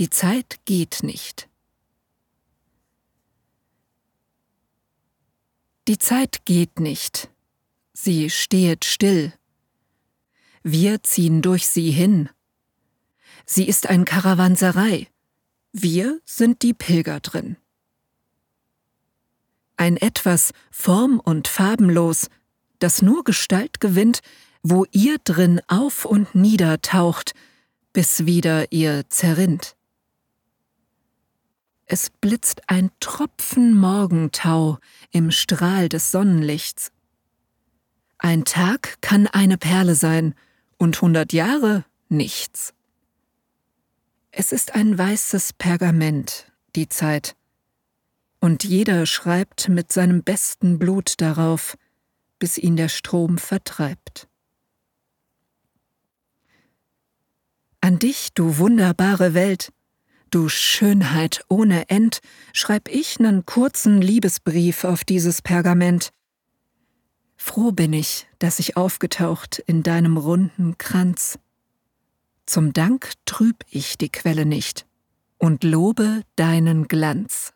Die Zeit geht nicht. Die Zeit geht nicht, sie stehet still. Wir ziehen durch sie hin. Sie ist ein Karawanserei, wir sind die Pilger drin. Ein etwas form- und farbenlos, das nur Gestalt gewinnt, wo ihr drin auf und nieder taucht, bis wieder ihr zerrinnt. Es blitzt ein Tropfen Morgentau im Strahl des Sonnenlichts. Ein Tag kann eine Perle sein und hundert Jahre nichts. Es ist ein weißes Pergament, die Zeit, und jeder schreibt mit seinem besten Blut darauf, bis ihn der Strom vertreibt. An dich, du wunderbare Welt, du Schönheit ohne End, schreib ich nen kurzen Liebesbrief auf dieses Pergament. Froh bin ich, dass ich aufgetaucht in deinem runden Kranz. Zum Dank trüb ich die Quelle nicht und lobe deinen Glanz.